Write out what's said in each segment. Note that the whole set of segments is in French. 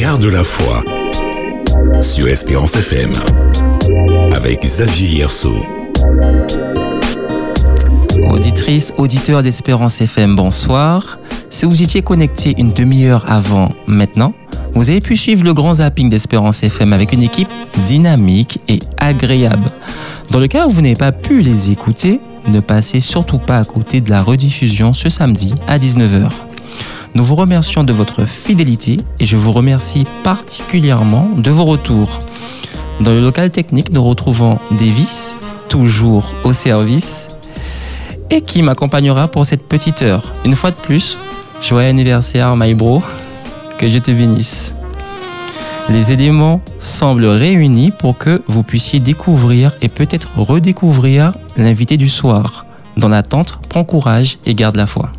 Garde la foi sur Espérance FM avec Xavier. Auditrice, auditeur d'Espérance FM, bonsoir. Si vous étiez connecté une demi-heure avant maintenant, vous avez pu suivre le grand zapping d'Espérance FM avec une équipe dynamique et agréable. Dans le cas où vous n'avez pas pu les écouter, ne passez surtout pas à côté de la rediffusion ce samedi à 19h. Nous vous remercions de votre fidélité et je vous remercie particulièrement de vos retours. Dans le local technique, nous retrouvons Davis, toujours au service, et qui m'accompagnera pour cette petite heure. Une fois de plus, joyeux anniversaire, my bro, que je te bénisse. Les éléments semblent réunis pour que vous puissiez découvrir et peut-être redécouvrir l'invité du soir. Dans l'attente, prends courage et garde la foi.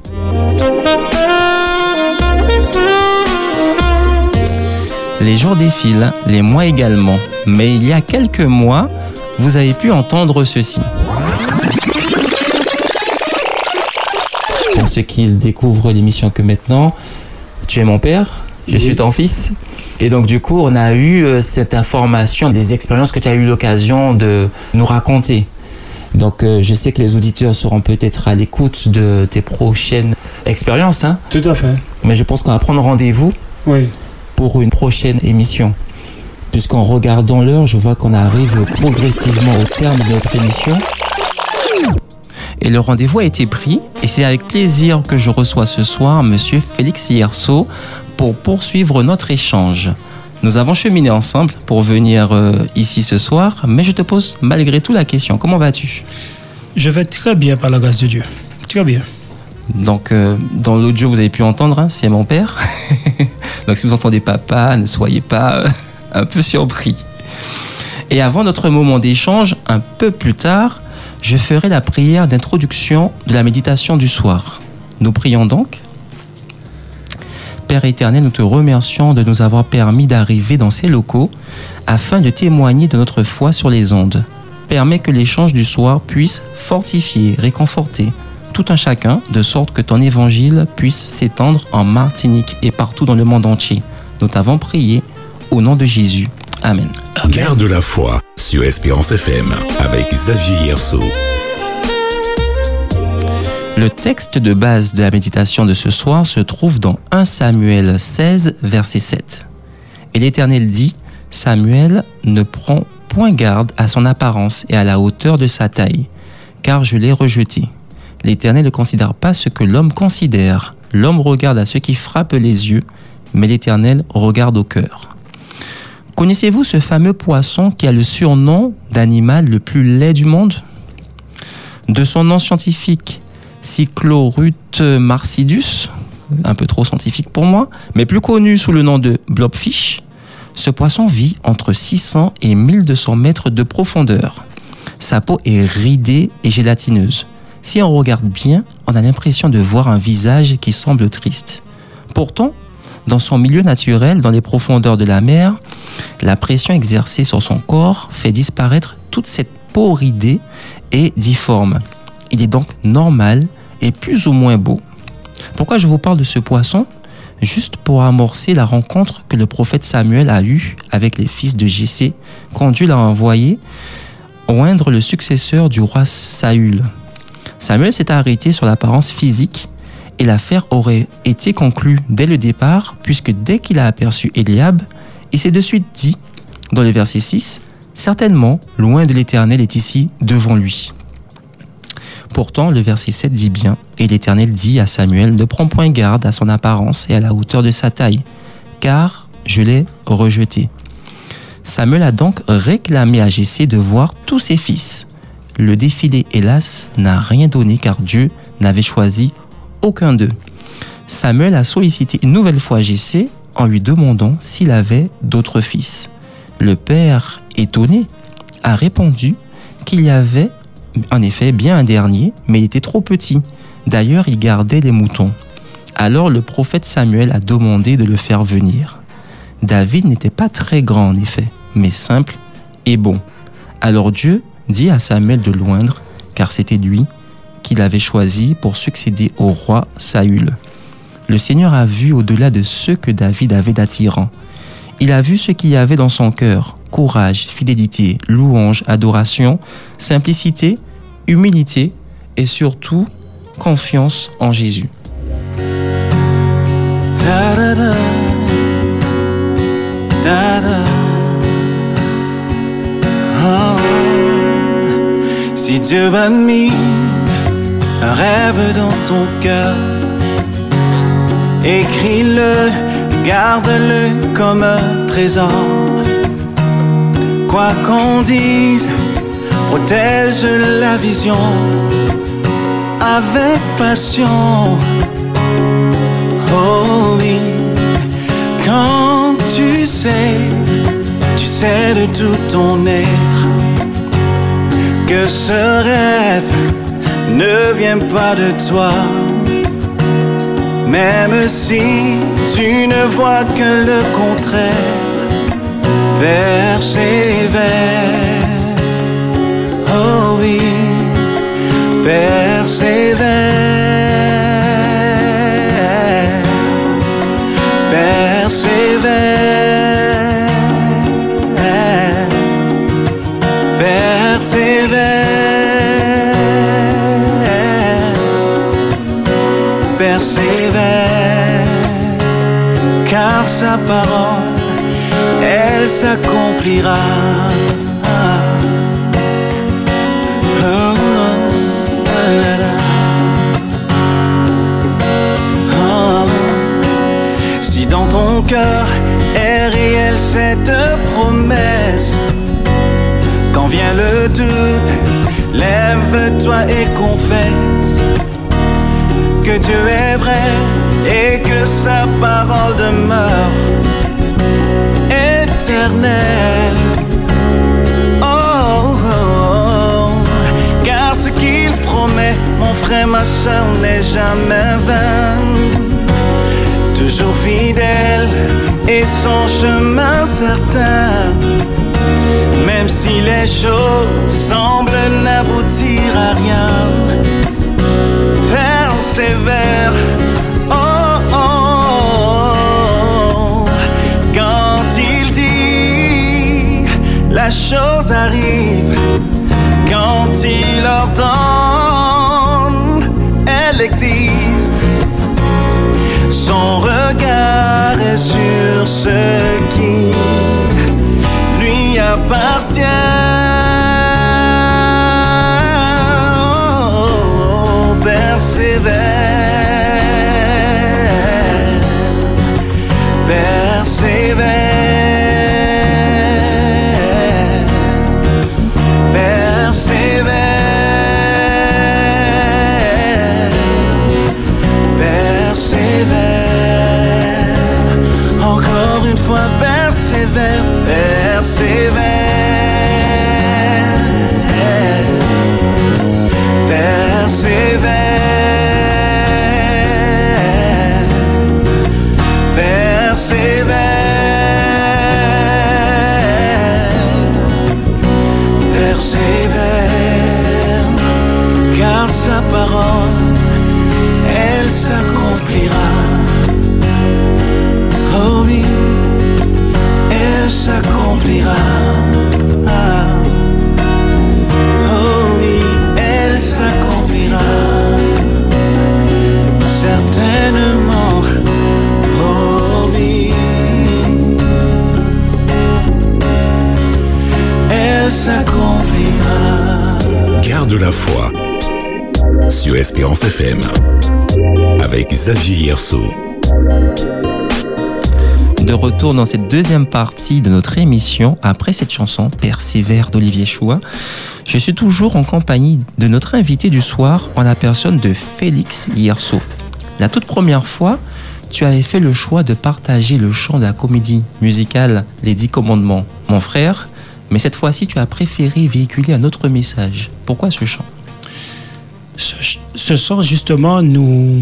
Les jours défilent, les mois également, mais il y a quelques mois, vous avez pu entendre ceci. Pour ceux qui découvrent l'émission que maintenant, tu es mon père, je suis ton fils. Et donc du coup, on a eu euh, cette information, des expériences que tu as eu l'occasion de nous raconter. Donc euh, je sais que les auditeurs seront peut-être à l'écoute de tes prochaines expériences. Hein, Tout à fait. mais je pense qu'on va prendre rendez-vous Oui. Pour une prochaine émission. Puisqu'en regardant l'heure, je vois qu'on arrive progressivement au terme de notre émission. Et le rendez-vous a été pris, et c'est avec plaisir que je reçois ce soir Monsieur Félix Hierceau pour poursuivre notre échange. Nous avons cheminé ensemble pour venir euh, ici ce soir, mais je te pose malgré tout la question. Comment vas-tu? Je vais très bien par la grâce de Dieu. Très bien. Donc, euh, dans l'audio, vous avez pu entendre, hein, c'est mon père. Donc, si vous entendez papa, ne soyez pas euh, un peu surpris. Et avant notre moment d'échange, un peu plus tard, je ferai la prière d'introduction de la méditation du soir. Nous prions donc. Père éternel, nous te remercions de nous avoir permis d'arriver dans ces locaux afin de témoigner de notre foi sur les ondes. Permets que l'échange du soir puisse fortifier, réconforter tout un chacun, de sorte que ton évangile puisse s'étendre en Martinique et partout dans le monde entier. Nous t'avons prié au nom de Jésus. Amen. Garde la foi sur Espérance FM avec Xavier Yerso. Le texte de base de la méditation de ce soir se trouve dans 1 Samuel 16, verset 7. Et l'Éternel dit, Samuel ne prend point garde à son apparence et à la hauteur de sa taille, car je l'ai rejeté. L'Éternel ne considère pas ce que l'homme considère. L'homme regarde à ce qui frappe les yeux, mais l'Éternel regarde au cœur. Connaissez-vous ce fameux poisson qui a le surnom d'animal le plus laid du monde? De son nom scientifique, Cyclorute marcidus, un peu trop scientifique pour moi, mais plus connu sous le nom de blobfish, ce poisson vit entre 600 et 1200 mètres de profondeur. Sa peau est ridée et gélatineuse. Si on regarde bien, on a l'impression de voir un visage qui semble triste. Pourtant, dans son milieu naturel, dans les profondeurs de la mer, la pression exercée sur son corps fait disparaître toute cette peau ridée et difforme. Il est donc normal et plus ou moins beau. Pourquoi je vous parle de ce poisson? Juste pour amorcer la rencontre que le prophète Samuel a eue avec les fils de Jessé, quand Dieu l'a envoyé oindre le successeur du roi Saül. Samuel s'est arrêté sur l'apparence physique et l'affaire aurait été conclue dès le départ, puisque dès qu'il a aperçu Eliab, il s'est de suite dit, dans le verset 6, Certainement, loin de l'Éternel est ici devant lui. Pourtant, le verset 7 dit bien, et l'Éternel dit à Samuel, ne prends point garde à son apparence et à la hauteur de sa taille, car je l'ai rejeté. Samuel a donc réclamé à Jessé de voir tous ses fils. Le défilé, hélas, n'a rien donné car Dieu n'avait choisi aucun d'eux. Samuel a sollicité une nouvelle fois Jessé en lui demandant s'il avait d'autres fils. Le père, étonné, a répondu qu'il y avait en effet bien un dernier, mais il était trop petit. D'ailleurs, il gardait les moutons. Alors le prophète Samuel a demandé de le faire venir. David n'était pas très grand en effet, mais simple et bon. Alors Dieu dit à Samuel de loindre, car c'était lui qu'il avait choisi pour succéder au roi Saül. Le Seigneur a vu au-delà de ce que David avait d'attirant. Il a vu ce qu'il y avait dans son cœur. Courage, fidélité, louange, adoration, simplicité, humilité et surtout confiance en Jésus. Si Dieu a mis un rêve dans ton cœur, écris-le, garde-le comme un trésor. Quoi qu'on dise, protège la vision avec passion. Oh oui, quand tu sais, tu sais de tout ton être que ce rêve ne vient pas de toi. Même si tu ne vois que le contraire, persévère. Oh sa parole, elle s'accomplira. Oh, oh. Oh. Si dans ton cœur est réelle cette promesse, quand vient le doute, lève-toi et confesse que Dieu est vrai et que sa parole demeure éternelle. Oh, oh, oh. car ce qu'il promet, mon frère, ma soeur, n'est jamais vain toujours fidèle et son chemin certain. Même si les choses semblent n'aboutir à rien, Oh, oh, oh. Quand il dit, la chose arrive. Quand il ordonne, elle existe. Son regard est sur ce qui lui appartient. Oh, sur Espérance FM avec Xavier Yerso. De retour dans cette deuxième partie de notre émission, après cette chanson Persévère d'Olivier Choua, je suis toujours en compagnie de notre invité du soir en la personne de Félix Yerso. La toute première fois, tu avais fait le choix de partager le chant de la comédie musicale Les Dix Commandements, mon frère, mais cette fois-ci, tu as préféré véhiculer un autre message. Pourquoi ce chant? Ce, ce son, justement, nous,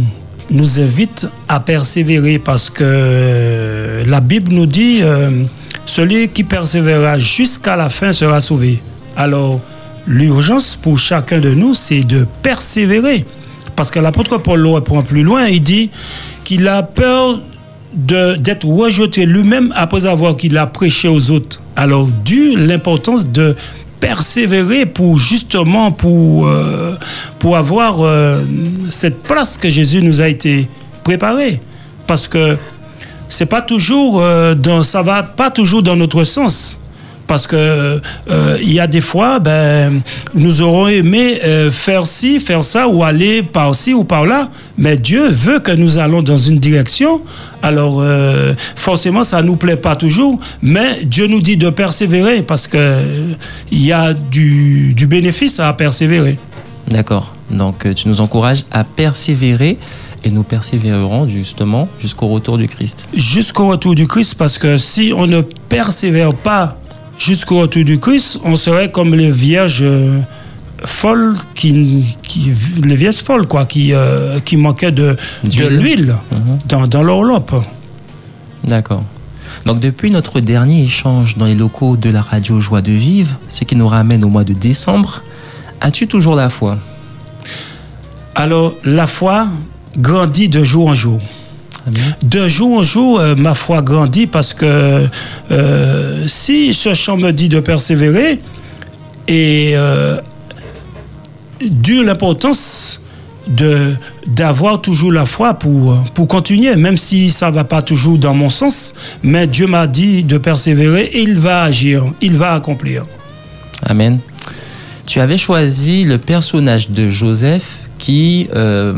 nous invite à persévérer parce que la Bible nous dit euh, celui qui persévérera jusqu'à la fin sera sauvé. Alors, l'urgence pour chacun de nous, c'est de persévérer. Parce que l'apôtre Paul le reprend plus loin, il dit qu'il a peur d'être rejeté lui-même après avoir qu'il a prêché aux autres. Alors, dû l'importance de persévérer pour justement pour, euh, pour avoir euh, cette place que Jésus nous a été préparée. Parce que c'est pas toujours euh, dans, ça va pas toujours dans notre sens. Parce que euh, il y a des fois, ben, nous aurons aimé euh, faire ci, faire ça, ou aller par ci ou par là, mais Dieu veut que nous allons dans une direction. Alors, euh, forcément, ça nous plaît pas toujours, mais Dieu nous dit de persévérer parce que il y a du, du bénéfice à persévérer. D'accord. Donc tu nous encourages à persévérer et nous persévérerons justement jusqu'au retour du Christ. jusqu'au retour du Christ, parce que si on ne persévère pas jusqu'au retour du Christ, on serait comme les vierges euh, folles, qui, qui, les vierges folles, quoi, qui, euh, qui manquaient de, l'huile Mhm. dans, dans. D'accord. Donc depuis notre dernier échange dans les locaux de la radio Joie de Vivre, ce qui nous ramène au mois de décembre, as-tu toujours la foi? Alors, la foi grandit de jour en jour. De jour en jour, euh, ma foi grandit parce que euh, si ce chant me dit de persévérer, et euh, l'importance de d'avoir toujours la foi pour, pour continuer, même si ça va pas toujours dans mon sens, mais Dieu m'a dit de persévérer et il va agir, il va accomplir. Amen. Tu avais choisi le personnage de Joseph qui, euh,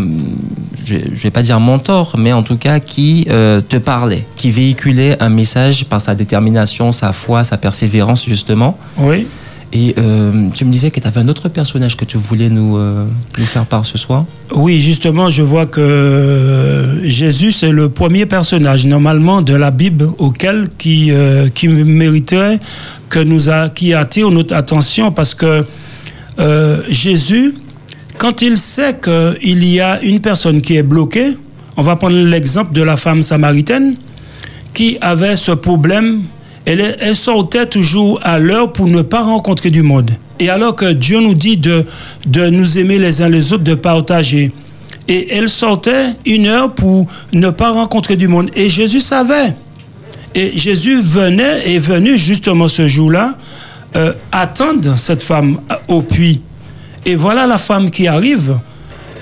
je ne vais pas dire mentor, mais en tout cas qui euh, te parlait, qui véhiculait un message par sa détermination, sa foi, sa persévérance justement. Oui. Et euh, tu me disais que tu avais un autre personnage que tu voulais nous, euh, nous faire part ce soir. Oui, justement, je vois que Jésus, c'est le premier personnage, normalement, de la Bible auquel qui, euh, qui mériterait que nous a, qui attire notre attention parce que Jésus, quand il sait qu'il y a une personne qui est bloquée, on va prendre l'exemple de la femme samaritaine qui avait ce problème. Elle, sortait toujours à l'heure pour ne pas rencontrer du monde. Et alors que Dieu nous dit de, de nous aimer les uns les autres, de partager. Et elle sortait une heure pour ne pas rencontrer du monde. Et Jésus savait. Et Jésus venait, est venu justement ce jour-là, euh, attendre cette femme au puits. Et voilà la femme qui arrive.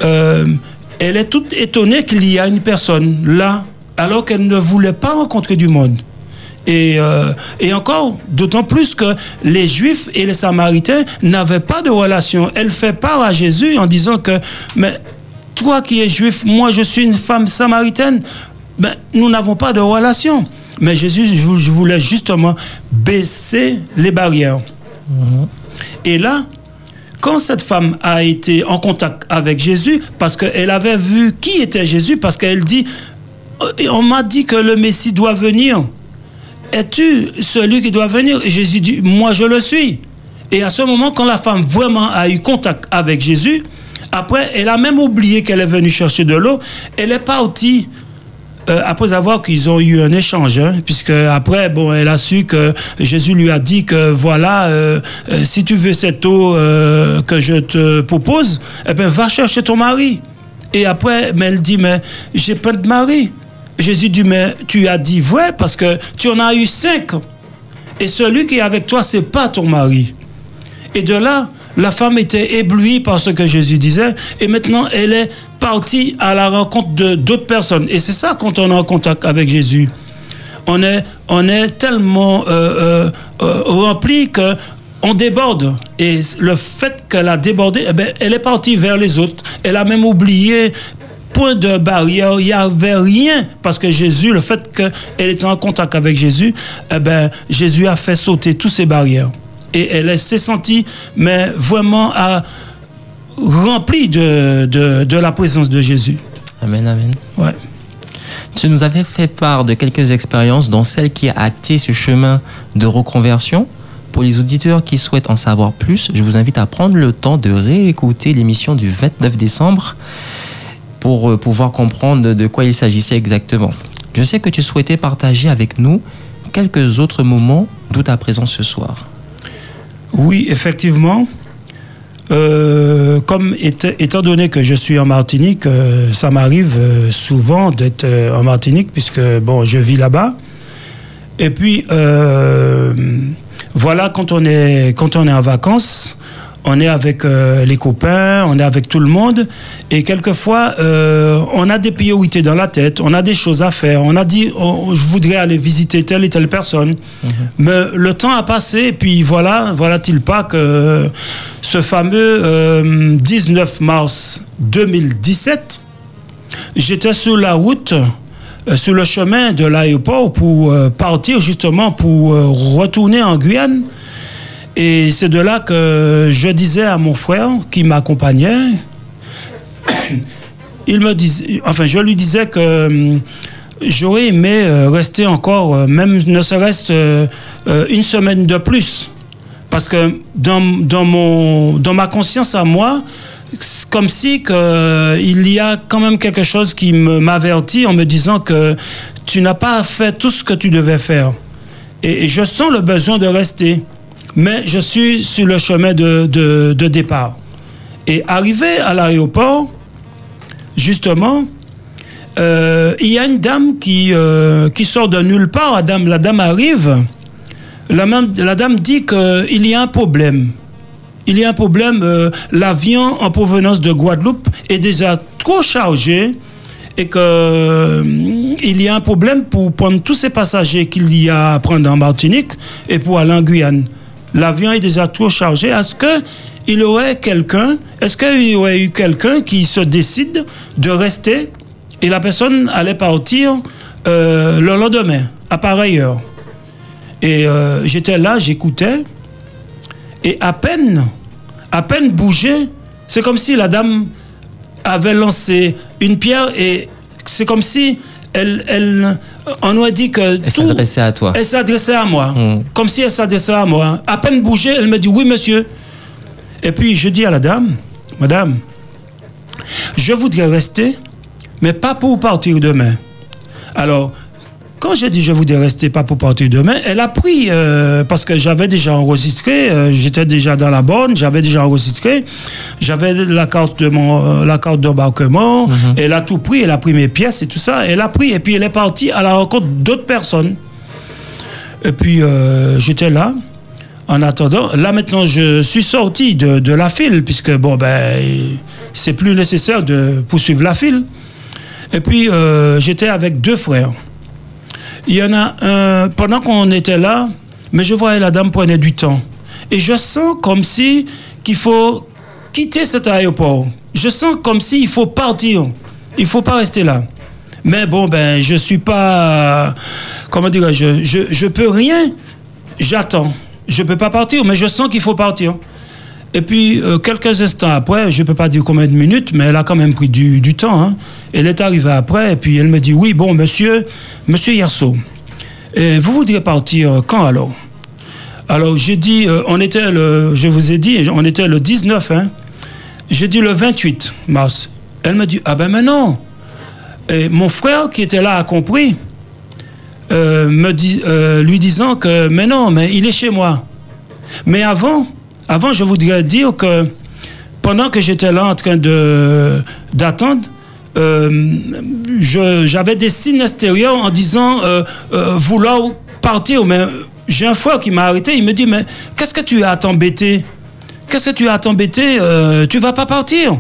Euh, elle est toute étonnée qu'il y a une personne là, alors qu'elle ne voulait pas rencontrer du monde. Et, euh, et encore, d'autant plus que les Juifs et les Samaritains n'avaient pas de relation. Elle fait part à Jésus en disant que, mais toi qui es juif, moi je suis une femme samaritaine, ben, nous n'avons pas de relation. Mais Jésus je vou- je voulais justement baisser les barrières. Et là, quand cette femme a été en contact avec Jésus, parce qu'elle avait vu qui était Jésus, parce qu'elle dit, Euh, on m'a dit que le Messie doit venir. Es-tu celui qui doit venir? Et Jésus dit, moi je le suis. Et à ce moment, quand la femme vraiment a eu contact avec Jésus, après, elle a même oublié qu'elle est venue chercher de l'eau. Elle est partie euh, après avoir qu'ils ont eu un échange, hein, puisque après, bon, elle a su que Jésus lui a dit que voilà, euh, euh, si tu veux cette eau que je te propose, eh ben va chercher ton mari. Et après, mais elle dit mais j'ai pas de mari. Jésus dit mais tu as dit vrai parce que tu en as eu cinq. Et celui qui est avec toi, c'est pas ton mari. Et de là, la femme était éblouie par ce que Jésus disait. Et maintenant, elle est partie à la rencontre de d'autres personnes. Et c'est ça quand on est en contact avec Jésus. On est, on est tellement euh, euh, euh, rempli que on déborde. Et le fait qu'elle a débordé, eh ben, elle est partie vers les autres. Elle a même oublié point de barrière, il n'y avait rien. Parce que Jésus, le fait qu'elle était en contact avec Jésus, eh ben, Jésus a fait sauter toutes ces barrières. Et elle s'est sentie, mais vraiment à, remplie de, de, de la présence de Jésus. Amen, amen. Ouais. Tu nous avais fait part de quelques expériences, dont celle qui a acté ce chemin de reconversion. Pour les auditeurs qui souhaitent en savoir plus, je vous invite à prendre le temps de réécouter l'émission du 29 décembre pour euh, pouvoir comprendre de- de quoi il s'agissait exactement. Je sais que tu souhaitais partager avec nous quelques autres moments d'où ta présence ce soir. Oui, effectivement. Euh, comme étant donné que je suis en Martinique, euh, ça m'arrive euh, souvent d'être en Martinique puisque bon, je vis là-bas. Et puis voilà, quand on est quand on est en vacances, on est avec euh, les copains, on est avec tout le monde, et quelquefois, euh, on a des priorités dans la tête, on a des choses à faire, on a dit, oh, je voudrais aller visiter telle et telle personne, mhm. mais le temps a passé, et puis voilà, voilà-t-il pas que ce fameux 19 euh, mars 2017, j'étais sur la route, sur le chemin de l'aéroport pour partir justement pour retourner en Guyane. Et c'est de là que je disais à mon frère qui m'accompagnait, il me disait, enfin, je lui disais que hum, j'aurais aimé euh, rester encore, euh, même ne serait-ce euh, une semaine de plus. Parce que dans, dans, mon, dans ma conscience à moi, c'est comme si que, il y a quand même quelque chose qui m'avertit en me disant que tu n'as pas fait tout ce que tu devais faire. et je sens le besoin de rester mais je suis sur le chemin de, de, départ. Et arrivé à l'aéroport, justement, euh, il y a une dame qui, euh, qui sort de nulle part. La dame, la dame arrive. La, dame dit qu'il y a un problème. Il y a un problème. Euh, l'avion en provenance de Guadeloupe est déjà trop chargé et qu'il y a un problème pour prendre tous ces passagers qu'il y a à prendre en Martinique et pour aller en Guyane l'avion est déjà trop chargé. Est-ce qu'il y aurait quelqu'un, est-ce qu'il y aurait eu quelqu'un qui se décide de rester et la personne allait partir euh, le lendemain, à pareille heure. Et euh, j'étais là, j'écoutais, et à peine, à peine bougé, c'est comme si la dame avait lancé une pierre et c'est comme si elle, elle, on a dit que. Elle s'adressait à toi. Elle s'adressait à moi. Hmm. Comme si elle s'adressait à moi. À peine bougée, elle me dit oui, monsieur. Et puis je dis à la dame, madame, je voudrais rester, mais pas pour partir demain. Alors, quand j'ai dit je voudrais rester pas pour partir demain, elle a pris, euh, parce que j'avais déjà enregistré, euh, j'étais déjà dans la borne, j'avais déjà enregistré, j'avais la carte de mon, euh, la carte d'embarquement, mhm. elle a tout pris, elle a pris mes pièces et tout ça, elle a pris, et puis elle est partie à la rencontre d'autres personnes. Et puis j'étais là, en attendant. Là maintenant, je suis sorti de, de la file, puisque bon, ben, c'est plus nécessaire de poursuivre la file. Et puis j'étais avec deux frères. Il y en a un, pendant qu'on était là, mais je voyais la dame prenait du temps. Et je sens comme si qu'il faut quitter cet aéroport. Je sens comme s'il faut partir. Il faut pas rester là. Mais bon, ben, je suis pas. Comment dire je, je, peux rien. J'attends. Je peux pas partir, mais je sens qu'il faut partir. Et puis, euh, quelques instants après, je ne peux pas dire combien de minutes, mais elle a quand même pris du, temps. Hein. Elle est arrivée après, et puis elle me dit Oui, bon, monsieur, monsieur Yerso, vous voudriez partir quand alors? Alors, j'ai dit euh, On était le. Je vous ai dit, on était le 19, hein. J'ai dit le 28 mars. Elle me dit Ah ben, mais non Et mon frère qui était là a compris, euh, me lui disant que Mais non, mais il est chez moi. Mais avant, avant, je voudrais dire que pendant que j'étais là en train d'attendre, euh, j'avais des signes extérieurs en disant euh, euh, vouloir partir. Mais j'ai un frère qui m'a arrêté. Il me dit Mais qu'est-ce que tu as à t'embêter? Qu'est-ce que tu as à t'embêter? Tu vas pas partir.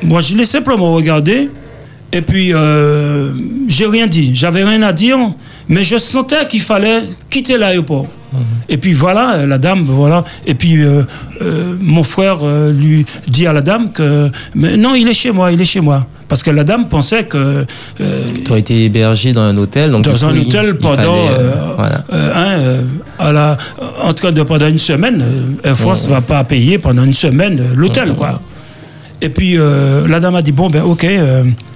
moi, je l'ai simplement regardé. Et puis, j'ai rien dit. J'avais rien à dire. Mais je sentais qu'il fallait quitter l'aéroport. Et puis voilà, euh, la dame, voilà. Et puis euh, euh, mon frère lui dit à la dame que mais non, il est chez moi, il est chez moi. Parce que la dame pensait que. tu as été hébergé dans un hôtel. Donc dans un hôtel pendant. voilà. à la, en tout cas, de, pendant une semaine. Air France ne va pas payer pendant une semaine l'hôtel, quoi. Et puis la dame a dit bon, ben ok,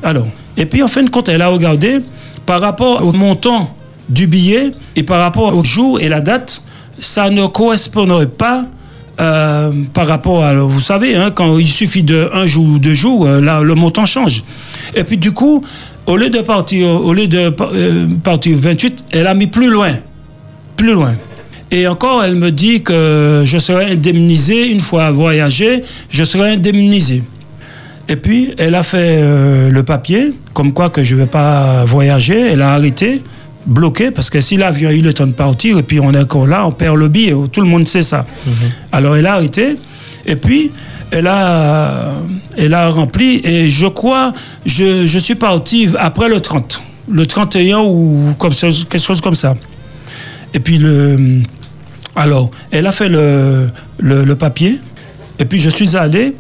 alors. Et puis en fin de compte, elle a regardé par rapport au montant du billet et par rapport au jour et la date, ça ne correspondrait pas euh, par rapport à, vous savez, hein, quand il suffit de un jour ou deux jours, euh, là, le montant change. Et puis du coup, au lieu de partir, au lieu de euh, partir 28, elle a mis plus loin, plus loin. Et encore, elle me dit que je serai indemnisé une fois voyagé, je serai indemnisé. Et puis, elle a fait euh, le papier, comme quoi que je ne vais pas voyager. Elle a arrêté, bloqué, parce que si l'avion a eu le temps de partir, et puis on est encore là, on perd le billet. Tout le monde sait ça. Alors, elle a arrêté. Et puis, elle a, elle a rempli. Et je crois, je, je suis parti après le 30. Le 31 ou comme ça, quelque chose comme ça. Et puis, le, alors, elle a fait le, le, le papier. Et puis, je suis allé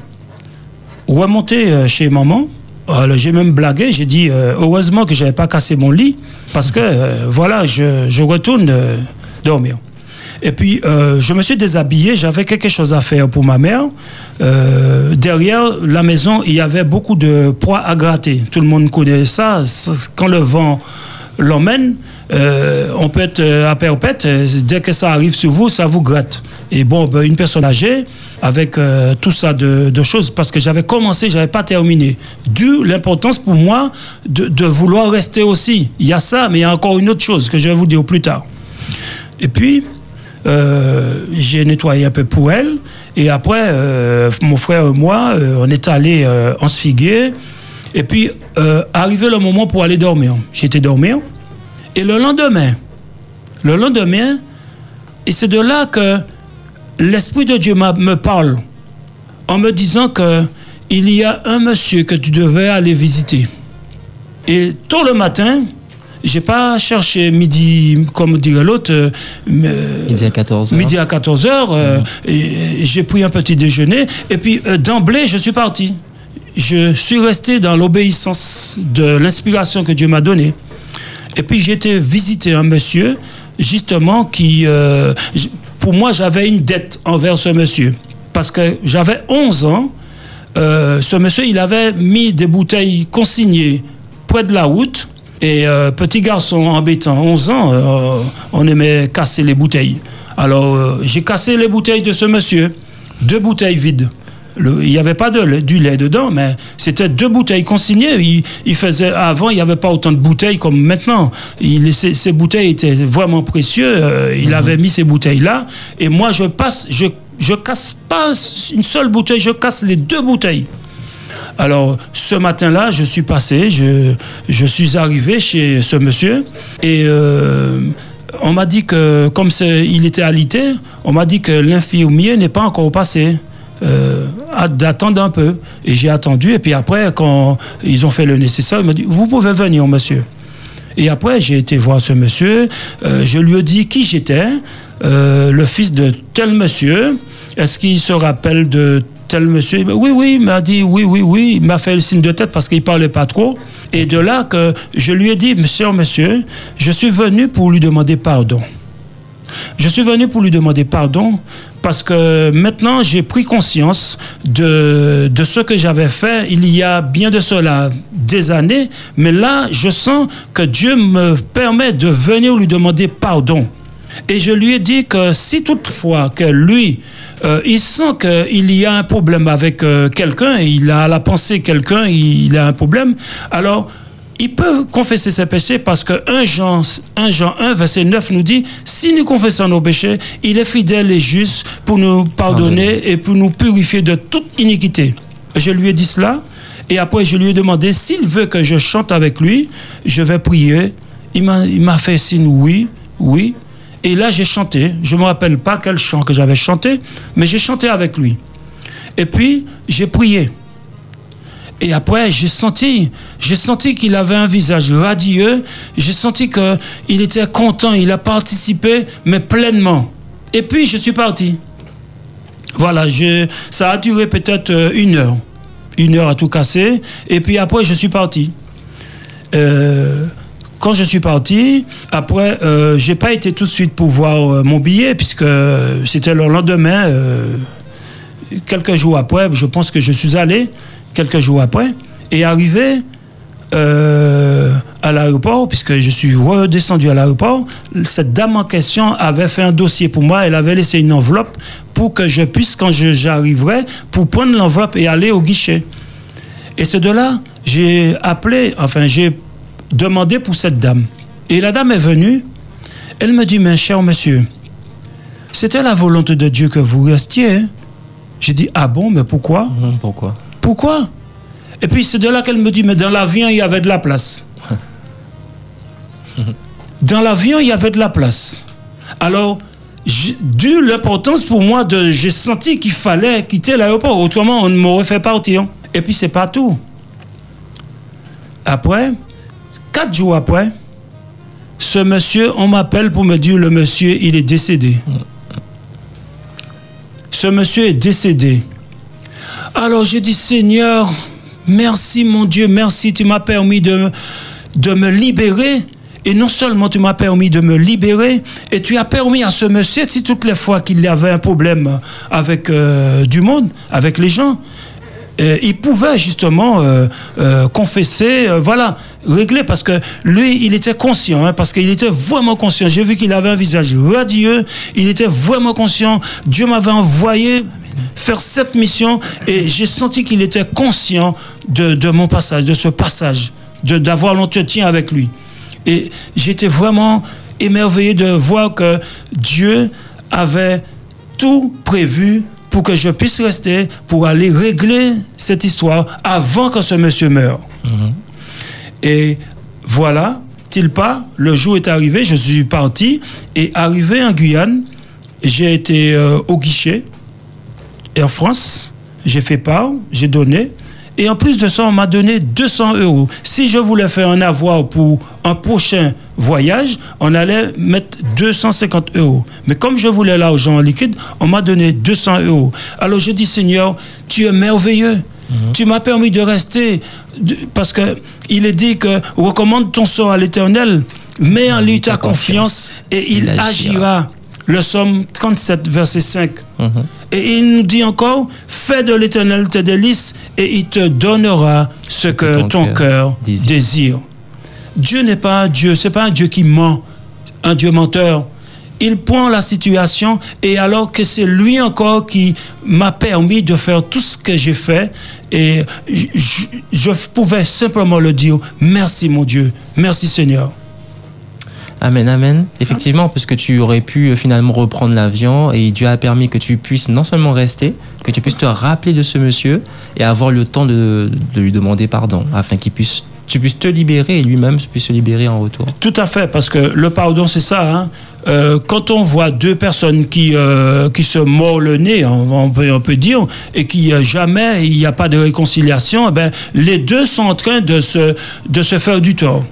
remonter euh, chez maman. Alors, j'ai même blagué, j'ai dit euh, heureusement que j'avais pas cassé mon lit parce que euh, voilà, je, je retourne euh, dormir. Et puis euh, je me suis déshabillé, j'avais quelque chose à faire pour ma mère. Euh, derrière la maison, il y avait beaucoup de pois à gratter. Tout le monde connaît ça. Quand le vent l'emmène, euh, on peut être euh, à perpète. euh, Dès que ça arrive sur vous, ça vous gratte. Et bon, ben, une personne âgée, avec euh, tout ça de, choses, parce que j'avais commencé, j'avais pas terminé. D'où l'importance pour moi de, vouloir rester aussi. Il y a ça, mais il y a encore une autre chose que je vais vous dire plus tard. Et puis, euh, j'ai nettoyé un peu pour elle. Et après, euh, mon frère et moi, on est allé en se figuer. Et puis, arrivé le moment pour aller dormir. J'étais dormir. Et le lendemain, le lendemain, et c'est de là que l'Esprit de Dieu me parle en me disant que il y a un monsieur que tu devais aller visiter. Et tôt le matin, j'ai pas cherché midi, comme dirait l'autre, euh, Midi à 14h. midi à 14h, et, et j'ai pris un petit déjeuner, et puis euh, d'emblée, je suis parti. Je suis resté dans l'obéissance de l'inspiration que Dieu m'a donnée. Et puis j'ai été visiter un monsieur, justement, qui... moi, j'avais une dette envers ce monsieur. Parce que j'avais 11 ans. euh, ce monsieur, il avait mis des bouteilles consignées près de la route. Et euh, petit garçon embêtant, 11 ans, euh, on aimait casser les bouteilles. Alors, j'ai cassé les bouteilles de ce monsieur. Deux bouteilles vides. Il n'y avait pas de lait- du lait dedans, mais c'était deux bouteilles consignées. Il, il faisait, avant, il n'y avait pas autant de bouteilles comme maintenant. Il, ces, ces bouteilles étaient vraiment précieuses. Euh, il avait mis ces bouteilles-là. Et moi, je passe, je, je casse pas une seule bouteille, je casse les deux bouteilles. Alors, ce matin-là, je suis passé, je, je suis arrivé chez ce monsieur et euh, on m'a dit que, comme il était alité, on m'a dit que l'infirmier n'est pas encore passé. Euh, d'attendre un peu. Et j'ai attendu. Et puis après, quand ils ont fait le nécessaire, il m'a dit Vous pouvez venir, monsieur. Et après, j'ai été voir ce monsieur. euh, je lui ai dit qui j'étais, euh, le fils de tel monsieur. Est-ce qu'il se rappelle de tel monsieur? Ben Oui, oui, il m'a dit oui, oui, oui. Il m'a fait le signe de tête parce qu'il parlait pas trop. Et de là que je lui ai dit, monsieur, monsieur, je suis venu pour lui demander pardon. Je suis venu pour lui demander pardon parce que maintenant j'ai pris conscience de, ce que j'avais fait il y a bien de cela des années, mais là je sens que Dieu me permet de venir lui demander pardon. Et je lui ai dit que si toutefois que lui, euh, il sent qu'il y a un problème avec euh, quelqu'un, il a à la pensée quelqu'un, il a un problème, alors il peut confesser ses péchés parce que 1 Jean, 1 Jean 1, verset 9 nous dit, si nous confessons nos péchés, il est fidèle et juste pour nous pardonner et pour nous purifier de toute iniquité. Je lui ai dit cela et après je lui ai demandé s'il veut que je chante avec lui, je vais prier. Il m'a il m'a fait signe oui, oui. Et là j'ai chanté. Je ne me rappelle pas quel chant que j'avais chanté, mais j'ai chanté avec lui. Et puis j'ai prié. Et après, j'ai senti, j'ai senti qu'il avait un visage radieux. J'ai senti qu'il était content. Il a participé, mais pleinement. Et puis, je suis parti. Voilà, ça a duré peut-être euh, une heure. Une heure à tout casser. Et puis après, je suis parti. Euh, quand je suis parti, après, euh, j'ai pas été tout de suite pour voir euh, mon billet, puisque c'était le lendemain. quelques jours après, je pense que je suis allé, quelques jours après, et arrivé euh, à l'aéroport, puisque je suis redescendu à l'aéroport, cette dame en question avait fait un dossier pour moi, elle avait laissé une enveloppe pour que je puisse, quand j'arriverai, pour prendre l'enveloppe et aller au guichet. Et c'est de là, j'ai appelé, enfin, j'ai demandé pour cette dame. Et la dame est venue, elle me dit, mais cher monsieur, c'était la volonté de Dieu que vous restiez. hein. J'ai dit, ah bon, mais pourquoi? Pourquoi? Pourquoi? Et puis c'est de là qu'elle me dit, mais dans l'avion, il y avait de la place. Dans l'avion, il y avait de la place. Alors, j'ai- dû l'importance pour moi de. J'ai senti qu'il fallait quitter l'aéroport. Autrement, on m'aurait fait partir. Et puis, c'est pas tout. Après, quatre jours après, ce monsieur, on m'appelle pour me dire le monsieur, il est décédé. Ce monsieur est décédé. Alors j'ai dit, Seigneur, merci mon Dieu, merci, tu m'as permis de, me libérer. Et non seulement tu m'as permis de me libérer, et tu as permis à ce monsieur, si toutes les fois qu'il avait un problème avec euh, du monde, avec les gens, euh, il pouvait justement euh, confesser, voilà, régler, parce que lui, il était conscient, hein, parce qu'il était vraiment conscient. J'ai vu qu'il avait un visage radieux, il était vraiment conscient. Dieu m'avait envoyé faire cette mission, et j'ai senti qu'il était conscient de, de mon passage, de ce passage, de d'avoir l'entretien avec lui. Et j'étais vraiment émerveillé de voir que Dieu avait tout prévu pour que je puisse rester, pour aller régler cette histoire avant que ce monsieur meure. Et voilà, t-il pas, le jour est arrivé, je suis parti, et arrivé en Guyane, j'ai été euh, au guichet, Air France, j'ai fait part, j'ai donné, et en plus de ça, on m'a donné 200 euros. Si je voulais faire un avoir pour un prochain voyage, on allait mettre 250 euros. Mais comme je voulais l'argent en liquide, on m'a donné 200 euros. Alors je dis, Seigneur, tu es merveilleux. Tu m'as permis de rester, parce que il est dit que recommande ton sort à l'Éternel, mets en lui ta confiance et il agira. Le psaume 37, verset 5. Et il nous dit encore, fais de l'éternel tes délices et il te donnera ce que ton ton cœur cœur désire. désire. Dieu n'est pas un Dieu, c'est pas un Dieu qui ment, un Dieu menteur. Il prend la situation et alors que c'est lui encore qui m'a permis de faire tout ce que j'ai fait et je, je pouvais simplement le dire, merci mon Dieu, merci Seigneur. Amen, amen. Effectivement, parce que tu aurais pu euh, finalement reprendre l'avion et Dieu a permis que tu puisses non seulement rester, que tu puisses te rappeler de ce monsieur et avoir le temps de, lui demander pardon afin qu'il puisse, tu puisses te libérer et lui-même puisse se libérer en retour. Tout à fait, parce que le pardon, c'est ça. hein. Euh, quand on voit deux personnes qui, euh, qui se mordent le nez, on, peut, dire, et qui jamais il n'y a pas de réconciliation, eh ben, les deux sont en train de se, de se faire du tort.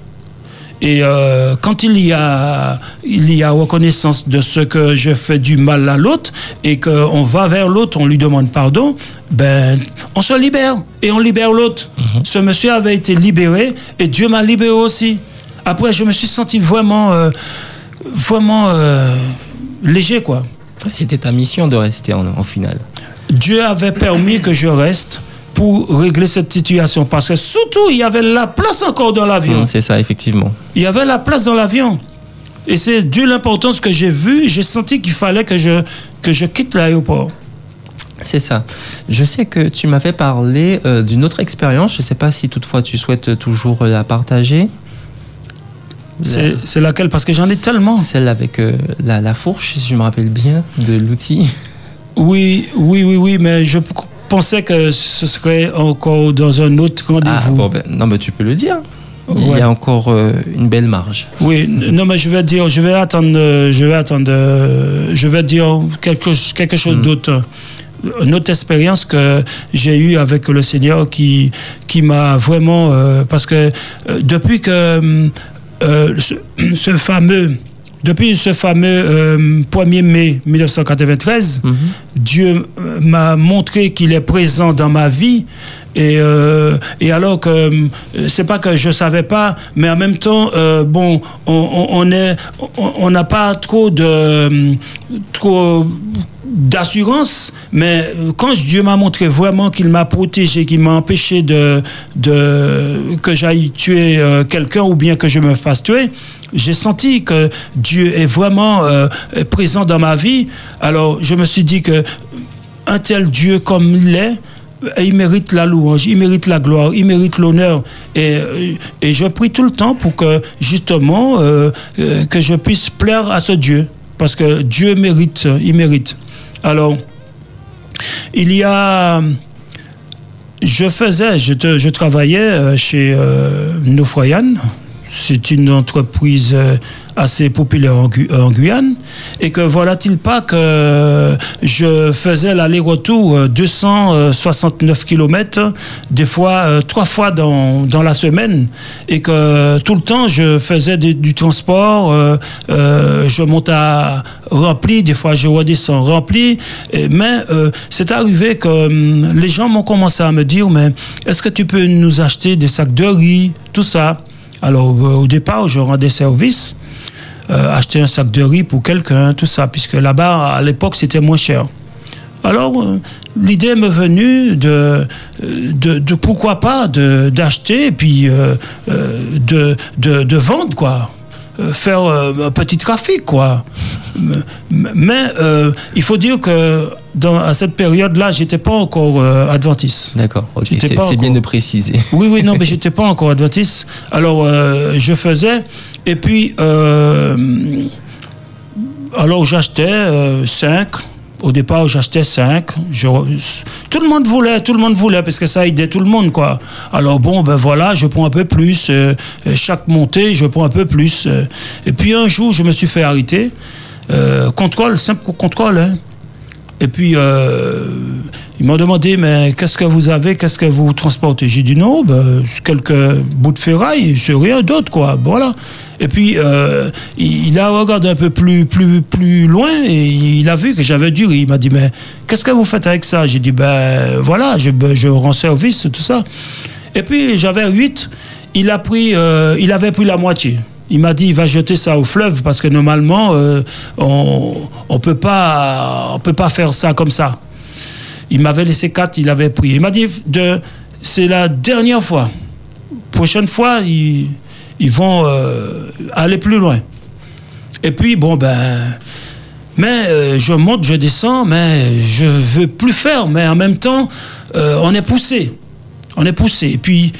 Et euh, quand il y, a, il y a reconnaissance de ce que je fais du mal à l'autre et qu'on va vers l'autre, on lui demande pardon, ben, on se libère et on libère l'autre. Ce monsieur avait été libéré et Dieu m'a libéré aussi. Après, je me suis senti vraiment, euh, vraiment euh, léger, quoi. C'était ta mission de rester en, en finale. Dieu avait permis que je reste pour régler cette situation parce que surtout, il y avait la place encore dans l'avion. Hum, C'est ça, effectivement. Il y avait la place dans l'avion. Et c'est dû l'importance que j'ai vue, j'ai senti qu'il fallait que je, que je quitte l'aéroport. C'est ça. Je sais que tu m'avais parlé euh, d'une autre expérience. Je ne sais pas si toutefois tu souhaites toujours la partager. C'est laquelle? Parce que j'en ai tellement. Celle avec euh, la, la fourche, si je me rappelle bien, de l'outil. Oui, oui, oui, oui, mais je pensais que ce serait encore dans un autre Ah, rendez-vous. bon, ben, non, mais tu peux le dire. Il Ouais. y a encore euh, une belle marge. Oui, non, mais je vais dire, je vais attendre, euh, je vais attendre, euh, je vais dire quelque, quelque chose d'autre. Une autre expérience que j'ai eue avec le Seigneur qui, qui m'a vraiment. parce que depuis que ce, ce fameux. Depuis ce fameux euh, 1er mai 1993, Dieu euh, m'a montré qu'il est présent dans ma vie. Et, euh, et alors que euh, c'est pas que je savais pas, mais en même temps, euh, bon, on, on- est, on n'a pas trop de, trop d'assurance, mais quand Dieu m'a montré vraiment qu'il m'a protégé, qu'il m'a empêché de, de que j'aille tuer quelqu'un ou bien que je me fasse tuer, j'ai senti que Dieu est vraiment euh, présent dans ma vie. Alors je me suis dit que un tel Dieu comme il est, euh, il mérite la louange, il mérite la gloire, il mérite l'honneur. Et, euh, et je prie tout le temps pour que, justement, que je puisse plaire à ce Dieu. parce que Dieu mérite, il mérite. Alors, il y a je faisais, je, te- je travaillais chez euh. C'est une entreprise euh, assez populaire en, Gu- en Guyane. Et que voilà-t-il pas que je faisais l'aller-retour euh, 269 km, des fois euh, trois fois dans, dans la semaine. Et que tout le temps, je faisais du transport. euh, euh, je monte à rempli, des fois je redescends rempli. Mais euh, c'est arrivé que hum, les gens m'ont commencé à me dire, mais est-ce que tu peux nous acheter des sacs de riz, tout ça? Alors euh, au départ, je rendais service, euh, acheter un sac de riz pour quelqu'un, tout ça, puisque là-bas, à l'époque, c'était moins cher. Alors, euh, l'idée m'est venue de, de, pourquoi pas d'acheter et puis euh, de, de, de vendre, quoi. Faire un petit trafic, quoi. Mais il faut dire que dans, à cette période-là, j'étais pas encore euh, adventiste. D'accord, ok. J'étais C'est bien de préciser. Oui, oui, non, mais j'étais pas encore adventiste. Alors, euh, je faisais, et puis, euh, alors j'achetais 5. Au départ, j'achetais 5. Tout le monde voulait, tout le monde voulait, parce que ça aidait tout le monde, quoi. Alors, bon, ben voilà, je prends un peu plus. euh, chaque montée, je prends un peu plus. euh. et puis, un jour, je me suis fait arrêter. Euh, contrôle, simple contrôle, hein. Et puis, euh, ils m'ont demandé, mais qu'est-ce que vous avez, qu'est-ce que vous transportez? J'ai dit non, ben, quelques bouts de ferraille, c'est rien d'autre, quoi. Voilà. Et puis, euh, il, il a regardé un peu plus, plus, plus loin et il a vu que j'avais du riz. Il m'a dit, mais qu'est-ce que vous faites avec ça? J'ai dit, ben voilà, je, ben, je rends service, tout ça. Et puis, j'avais 8. Il, a pris, euh, il avait pris la moitié. Il m'a dit, il va jeter ça au fleuve parce que normalement, euh, on ne peut, pas- on peut pas faire ça comme ça. Il m'avait laissé quatre, il avait pris. Il m'a dit, c'est la dernière fois. Prochaine fois, ils, vont euh, aller plus loin. Et puis, bon, ben. Mais euh, je monte, je descends, mais je veux plus faire. Mais en même temps, on est poussé. On est poussé. Et puis,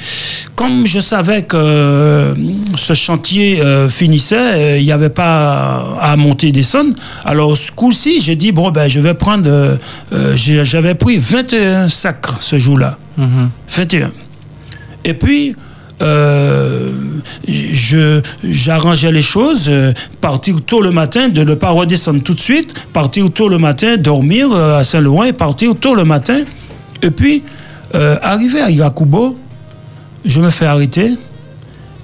comme je savais que euh, ce chantier euh, finissait, euh, il n'y avait pas à monter et descendre. Alors, ce coup-ci, j'ai dit, bon, ben, je vais prendre. J'avais pris 21 sacs ce jour-là. 21. Et puis, euh, je, j'arrangeais les choses, euh, partir tôt le matin, de ne pas redescendre tout de suite, partir tôt le matin, dormir euh, à Saint-Laurent et partir tôt le matin. Et puis, arrivé à Irakubo, je me fais arrêter.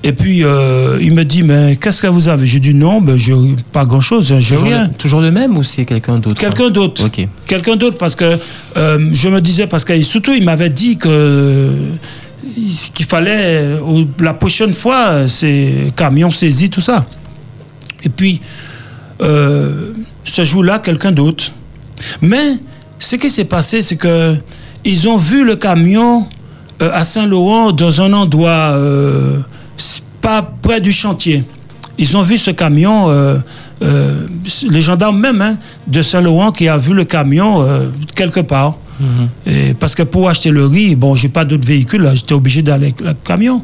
Et puis, euh, il me dit, mais qu'est-ce que vous avez? J'ai dit, non, ben, j'ai pas grand-chose, hein, j'ai rien. le, toujours le même ou c'est quelqu'un d'autre? Quelqu'un d'autre. Quelqu'un d'autre parce que euh, je me disais parce que surtout il m'avait dit que qu'il fallait euh, la prochaine fois c'est camion saisi tout ça. Et puis ce jour-là quelqu'un d'autre. Mais ce qui s'est passé c'est que ils ont vu le camion euh, à Saint-Laurent dans un endroit euh, pas près du chantier. Ils ont vu ce camion, euh, les gendarmes même hein, de Saint-Laurent qui a vu le camion quelque part. Et parce que pour acheter le riz, bon, j'ai pas d'autre véhicule, j'étais obligé d'aller avec le camion.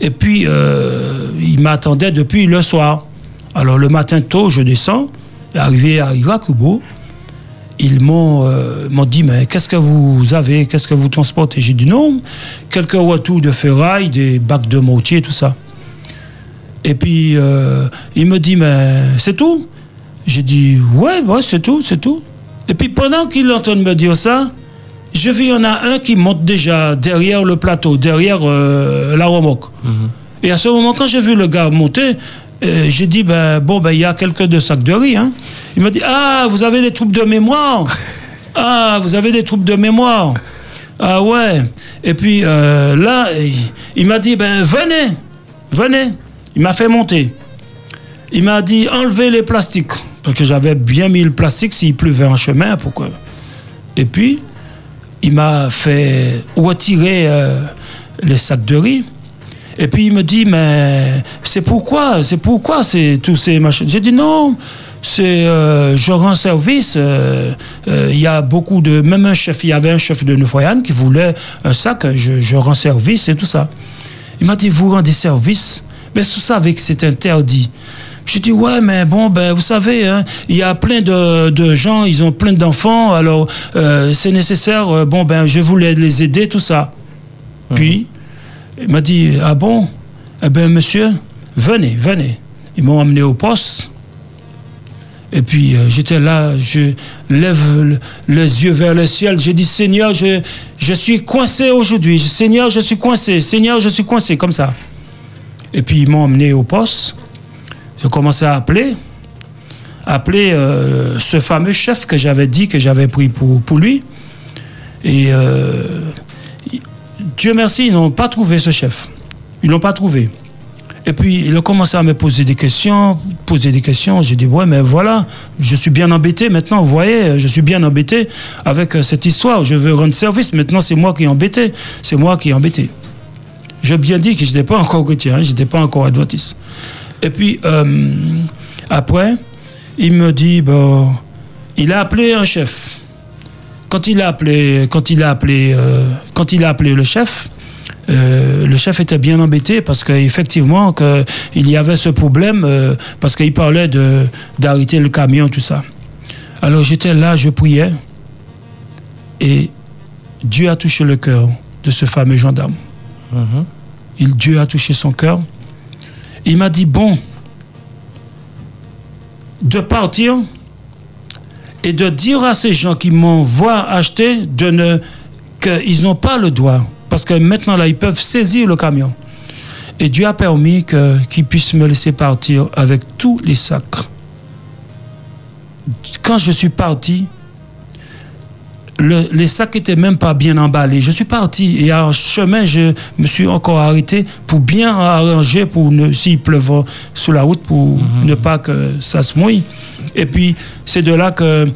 Et puis, euh, il m'attendait depuis le soir. Alors, le matin tôt, je descends, arrivé à Irakubo, ils m'ont euh, m'ont dit mais qu'est-ce que vous avez qu'est-ce que vous transportez? J'ai dit non quelques retours de ferraille des bacs de mortier tout ça. Et puis euh, il me dit mais c'est tout? J'ai dit ouais ouais c'est tout c'est tout. Et puis pendant qu'il est en train de me dire ça je vis il y en a un qui monte déjà derrière le plateau derrière euh, la remorque et à ce moment quand j'ai vu le gars monter euh, j'ai dit ben bon ben il y a quelques deux sacs de riz hein. il m'a dit ah vous avez des troubles de mémoire. Ah vous avez des troubles de mémoire. Ah ouais. Et puis euh, là il, il m'a dit ben venez venez. Il m'a fait monter. Il m'a dit enlevez les plastiques. Parce que j'avais bien mis le plastique s'il pleuvait en chemin pour que. Et puis il m'a fait retirer euh, les sacs de riz et puis il me dit, mais c'est pourquoi, c'est pourquoi c'est tous ces machins? J'ai dit non, c'est euh, je rends service. euh, euh, Il y a beaucoup de, même un chef, il y avait un chef de Nefoyan qui voulait un sac. Je, je rends service et tout ça. Il m'a dit, vous rendez service, mais tout ça avec c'est interdit. Je dis ouais, mais bon, ben vous savez, hein, il y a plein de, de, gens, ils ont plein d'enfants, alors c'est nécessaire. Bon ben, je voulais les aider, tout ça. Mmh. Puis il m'a dit ah bon, eh ben monsieur, venez, venez. Ils m'ont amené au poste. Et puis euh, j'étais là, je lève le, les yeux vers le ciel. J'ai dit Seigneur, je, je suis coincé aujourd'hui. Seigneur, je suis coincé. Seigneur, je suis coincé, comme ça. Et puis ils m'ont emmené au poste. J'ai commencé à appeler, appeler euh, ce fameux chef que j'avais dit que j'avais pris pour, pour lui. Et euh, Dieu merci, ils n'ont pas trouvé ce chef. Ils l'ont pas trouvé. Et puis, il a commencé à me poser des questions, poser des questions. J'ai dit, ouais, mais voilà, je suis bien embêté maintenant, vous voyez, je suis bien embêté avec euh, cette histoire. Je veux rendre service. Maintenant, c'est moi qui est embêté. C'est moi qui est embêté. J'ai bien dit que je n'étais pas encore chrétien, hein, je n'étais pas encore adventiste. Et puis, euh, après, il me dit, bon, il a appelé un chef. Quand il a appelé, quand il a appelé, euh, quand il a appelé le chef, euh, le chef était bien embêté parce qu'effectivement, que, il y avait ce problème euh, parce qu'il parlait de, d'arrêter le camion, tout ça. Alors j'étais là, je priais et Dieu a touché le cœur de ce fameux gendarme. Mhm. Il, Dieu a touché son cœur. Il m'a dit, bon, de partir et de dire à ces gens qui m'envoient acheter de ne, qu'ils n'ont pas le droit parce que maintenant, là, ils peuvent saisir le camion. Et Dieu a permis que, qu'ils puissent me laisser partir avec tous les sacs. Quand je suis parti, le, les sacs étaient même pas bien emballés. Je suis parti et en chemin, je me suis encore arrêté pour bien arranger, pour ne, s'il pleuve sur la route, pour Mhm. ne pas que ça se mouille. Et puis, c'est de là que.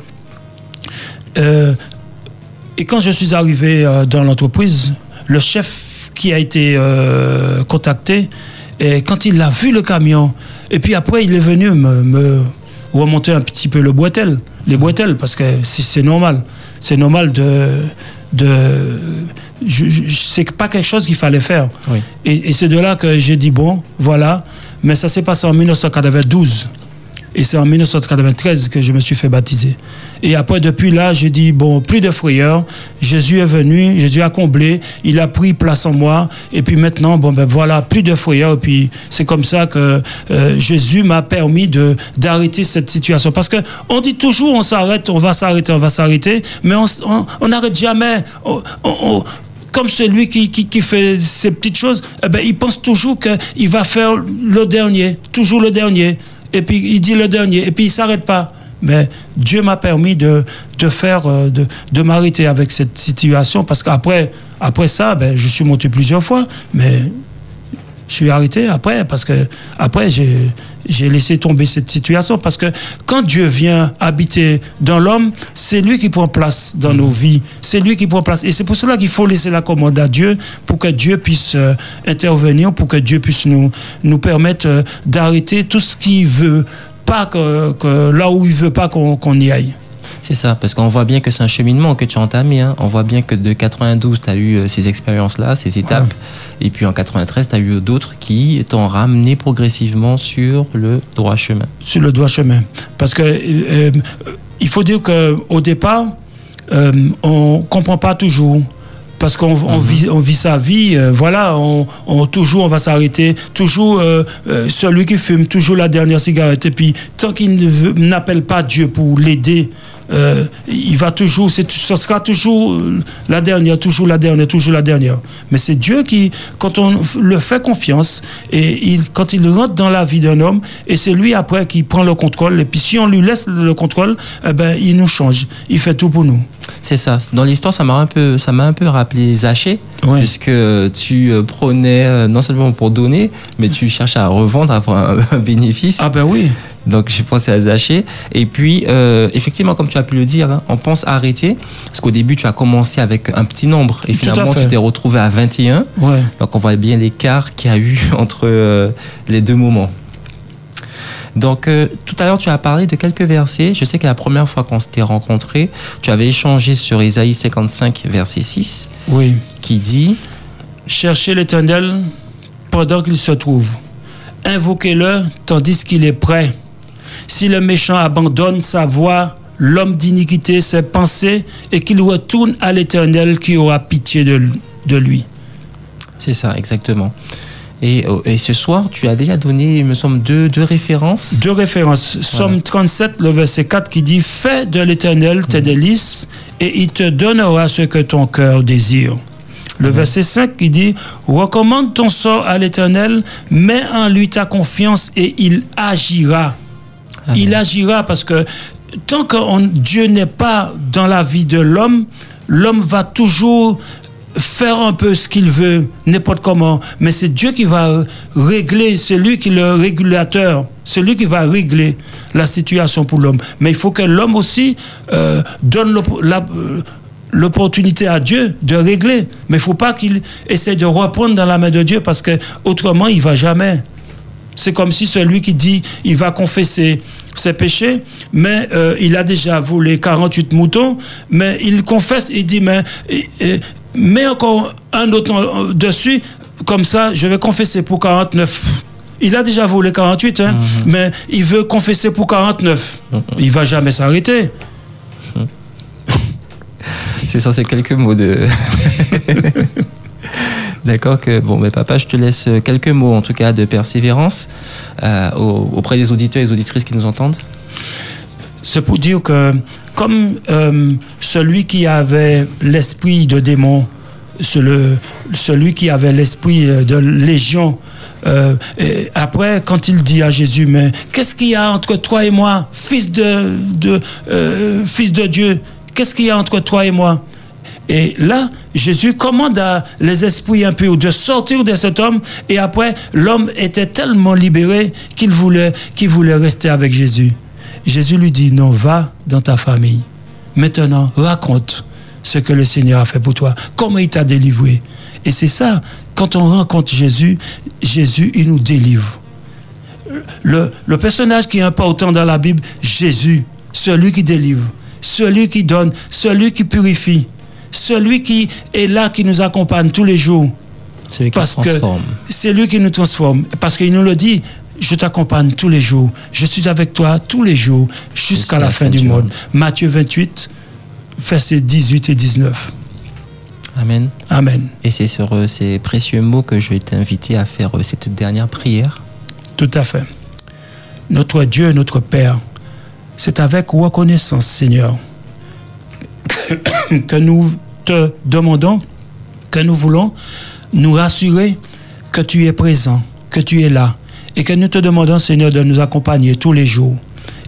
euh, et quand je suis arrivé euh, dans l'entreprise, le chef qui a été euh, contacté, et quand il a vu le camion, et puis après, il est venu me, me remonter un petit peu le boitel, les boitelles, parce que c'est normal. C'est normal de. de je, je- c'est pas quelque chose qu'il fallait faire. Oui. Et, et c'est de là que j'ai dit, bon, voilà. Mais ça s'est passé en 1992. Et c'est en 1993 que je me suis fait baptiser. Et après, depuis là, j'ai dit, bon, plus de frayeur. Jésus est venu, Jésus a comblé, il a pris place en moi. Et puis maintenant, bon, ben voilà, plus de frayeur. Et puis c'est comme ça que euh, Jésus m'a permis de d'arrêter cette situation. Parce que on dit toujours, on s'arrête, on va s'arrêter, on va s'arrêter, mais on n'arrête jamais. Comme celui qui, qui, qui fait ces petites choses, eh ben, il pense toujours qu'il va faire le dernier, toujours le dernier. Et puis il dit le dernier, et puis il s'arrête pas. Mais Dieu m'a permis de, faire, euh, de, de m'arrêter avec cette situation, parce qu'après après ça, ben, je suis monté plusieurs fois, mais je suis arrêté après, parce que après j'ai j'ai laissé tomber cette situation, parce que quand Dieu vient habiter dans l'homme, c'est lui qui prend place dans nos vies, c'est lui qui prend place. Et c'est pour cela qu'il faut laisser la commande à Dieu, pour que Dieu puisse euh, intervenir, pour que Dieu puisse nous, nous permettre euh, d'arrêter tout ce qu'il veut pas que, que là où il veut pas qu'on qu'on y aille. C'est ça, parce qu'on voit bien que c'est un cheminement que tu as entamé. hein. On voit bien que de 92, tu as eu euh, ces expériences-là, ces étapes. Et puis en 93, tu as eu d'autres qui t'ont ramené progressivement sur le droit chemin. sur le droit chemin. Parce que euh, euh, il faut dire que au départ, euh, on comprend pas toujours. Parce qu'on on vit, on vit sa vie, euh, voilà, on, on- toujours on va s'arrêter, toujours euh, euh, celui qui fume, toujours la dernière cigarette. Et puis tant qu'il ne n'appelle pas Dieu pour l'aider, euh, il va toujours, ce sera toujours euh, la dernière, toujours la dernière, toujours la dernière. Mais c'est Dieu qui, quand on le fait confiance, et il, quand il rentre dans la vie d'un homme, et c'est lui après qui prend le contrôle, et puis si on lui laisse le contrôle, eh ben, il nous change, il fait tout pour nous. C'est ça. Dans l'histoire, ça m'a un peu, ça m'a un peu rappelé Zaché, Ouais. puisque tu euh, prenais non seulement pour donner, mais tu cherchais à revendre, à un bénéfice. Ah ben oui. Donc j'ai pensé à Zaché. Et puis, euh, effectivement, comme tu as pu le dire, hein, on pense arrêter, parce qu'au début, tu as commencé avec un petit nombre, et finalement, tu t'es retrouvé à 21. Ouais. Donc on voit bien l'écart qu'il y a eu entre euh, les deux moments. Donc euh, tout à l'heure tu as parlé de quelques versets. Je sais que la première fois qu'on s'était rencontrés, tu avais échangé sur Isaïe 55 verset 6 Oui. qui dit Cherchez l'éternel pendant qu'il se trouve. invoquez-le tandis qu'il est prêt. Si le méchant abandonne sa voie, l'homme d'iniquité ses pensées, et qu'il retourne à l'Éternel qui aura pitié de, de lui. C'est ça, exactement. Et, euh, et, ce soir, tu as déjà donné, il me semble, deux, deux références. Deux références. Somme 37, le verset 4 qui dit Fais de l'Éternel tes délices et il te donnera ce que ton cœur désire. Le verset 5 qui dit Recommande ton sort à l'Éternel, mets en lui ta confiance et il agira. Amen. Il agira parce que tant que Dieu n'est pas dans la vie de l'homme, l'homme va toujours faire un peu ce qu'il veut, n'importe comment. Mais c'est Dieu qui va régler, c'est lui qui est le régulateur, c'est lui qui va régler la situation pour l'homme. Mais il faut que l'homme aussi euh, donne l'opportunité à Dieu de régler. Mais il ne faut pas qu'il essaie de reprendre dans la main de Dieu parce que autrement il va jamais. C'est comme si celui qui dit il va confesser ses péchés, mais euh, il a déjà volé 48 moutons, mais il confesse, il dit mais et, et, mets encore un autre dessus, comme ça je vais confesser pour 49. Il a déjà volé 48, hein, mm -hmm. mais il veut confesser pour 49. Mm -hmm. Il va jamais s'arrêter. C'est ça, c'est quelques mots de. D'accord que bon mais papa je te laisse quelques mots en tout cas de persévérance euh, auprès des auditeurs et des auditrices qui nous entendent. C'est pour dire que comme euh, celui qui avait l'esprit de démon, celui qui avait l'esprit de légion, euh, après, quand il dit à Jésus, mais qu'est-ce qu'il y a entre toi et moi, fils de, euh, fils de Dieu? Qu'est-ce qu'il y a entre toi et moi? Et là, Jésus commande à les esprits impurs de sortir de cet homme. Et après, l'homme était tellement libéré qu'il voulait, rester avec Jésus. Jésus lui dit, non, va dans ta famille. Maintenant, raconte ce que le Seigneur a fait pour toi, comment il t'a délivré? Et c'est ça, quand on rencontre Jésus, Jésus, il nous délivre. Le personnage qui est important dans la Bible, Jésus, celui qui délivre, celui qui donne, celui qui purifie celui qui est là, qui nous accompagne tous les jours. Celui qui parce transforme. que c'est lui qui nous transforme. Parce qu'il nous le dit, je t'accompagne tous les jours. Je suis avec toi tous les jours jusqu'à la, la fin, fin du monde. monde. Matthieu 28, versets 18 et 19. Amen. Amen. Et c'est sur euh, ces précieux mots que je vais t'inviter à faire euh, cette dernière prière. Tout à fait. Notre Dieu, notre Père, c'est avec reconnaissance, Seigneur, que nous te demandons, que nous voulons nous rassurer que tu es présent, que tu es là, et que nous te demandons, Seigneur, de nous accompagner tous les jours,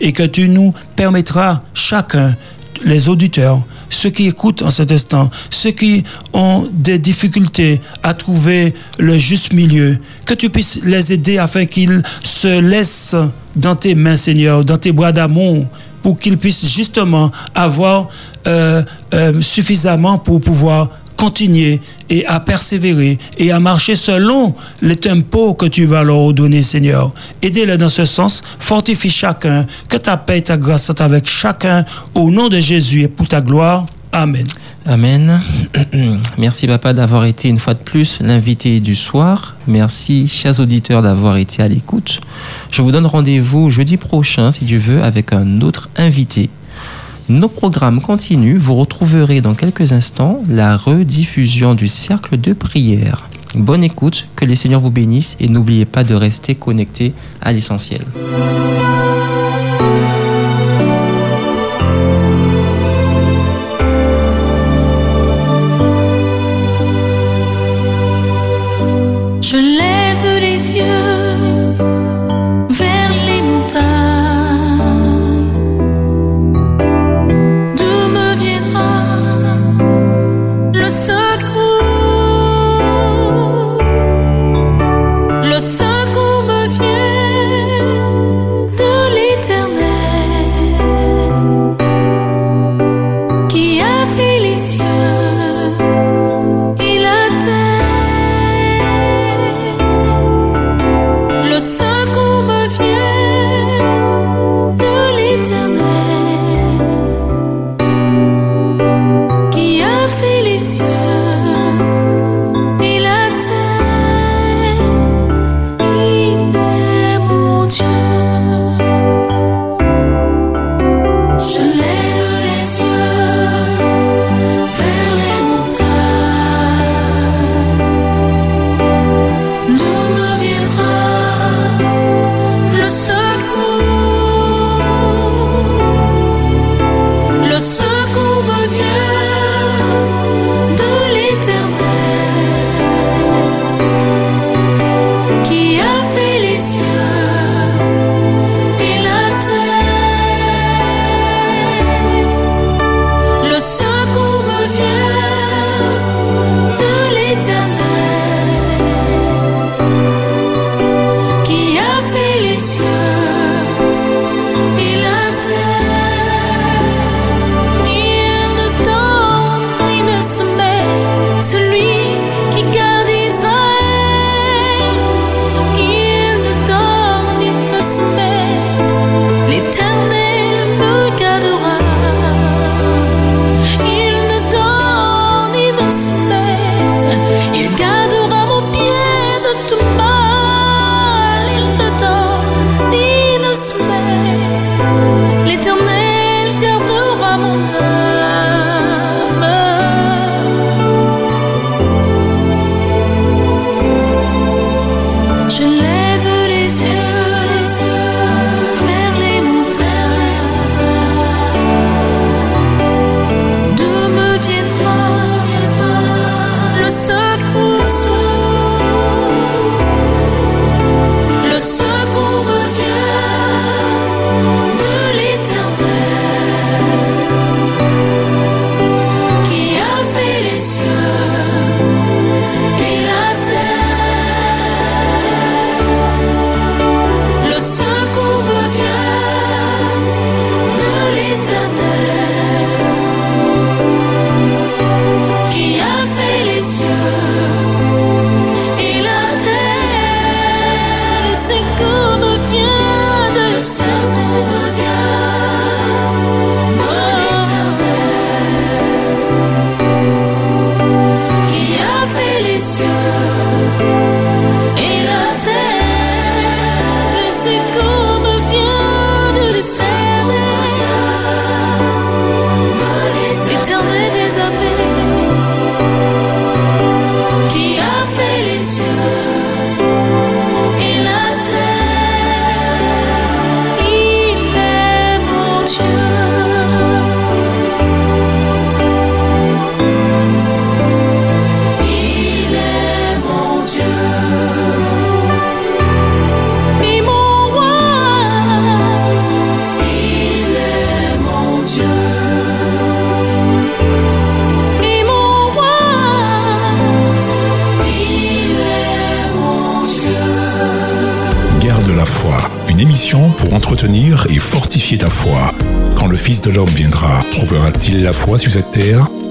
et que tu nous permettras, chacun, les auditeurs, ceux qui écoutent en cet instant, ceux qui ont des difficultés à trouver le juste milieu, que tu puisses les aider afin qu'ils se laissent dans tes mains, Seigneur, dans tes bras d'amour, pour qu'ils puissent justement avoir euh, euh, suffisamment pour pouvoir continuer et à persévérer et à marcher selon les tempos que tu vas leur donner, Seigneur. Aidez-les dans ce sens, fortifie chacun, que ta paix et ta grâce soient avec chacun, au nom de Jésus et pour ta gloire. Amen. Amen. Merci papa d'avoir été une fois de plus l'invité du soir. Merci chers auditeurs d'avoir été à l'écoute. Je vous donne rendez-vous jeudi prochain si Dieu veut avec un autre invité. Nos programmes continuent. Vous retrouverez dans quelques instants la rediffusion du cercle de prière. Bonne écoute, que les seigneurs vous bénissent et n'oubliez pas de rester connecté à l'essentiel.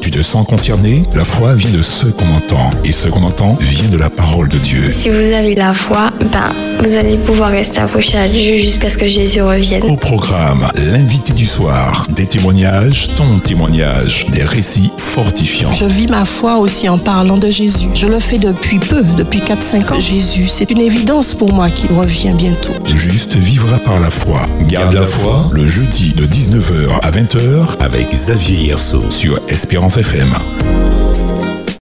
Tu te sens concerné La foi vient de ce qu'on entend, et ce qu'on entend vient de la parole de Dieu. Si vous avez la foi, ben, vous allez pouvoir rester accroché à Dieu jusqu'à ce que Jésus revienne. Au programme, l'invité du soir, des témoignages, ton témoignage, des récits fortifiants. Je vis ma foi aussi en parlant de Jésus. Je le fais depuis peu, depuis 4-5 ans. Jésus, c'est une évidence pour moi qu'il revient bientôt. Juste vivra par la foi. Garde la foi, le jeudi de 19h à 20h avec Xavier Hierso sur Espérance FM.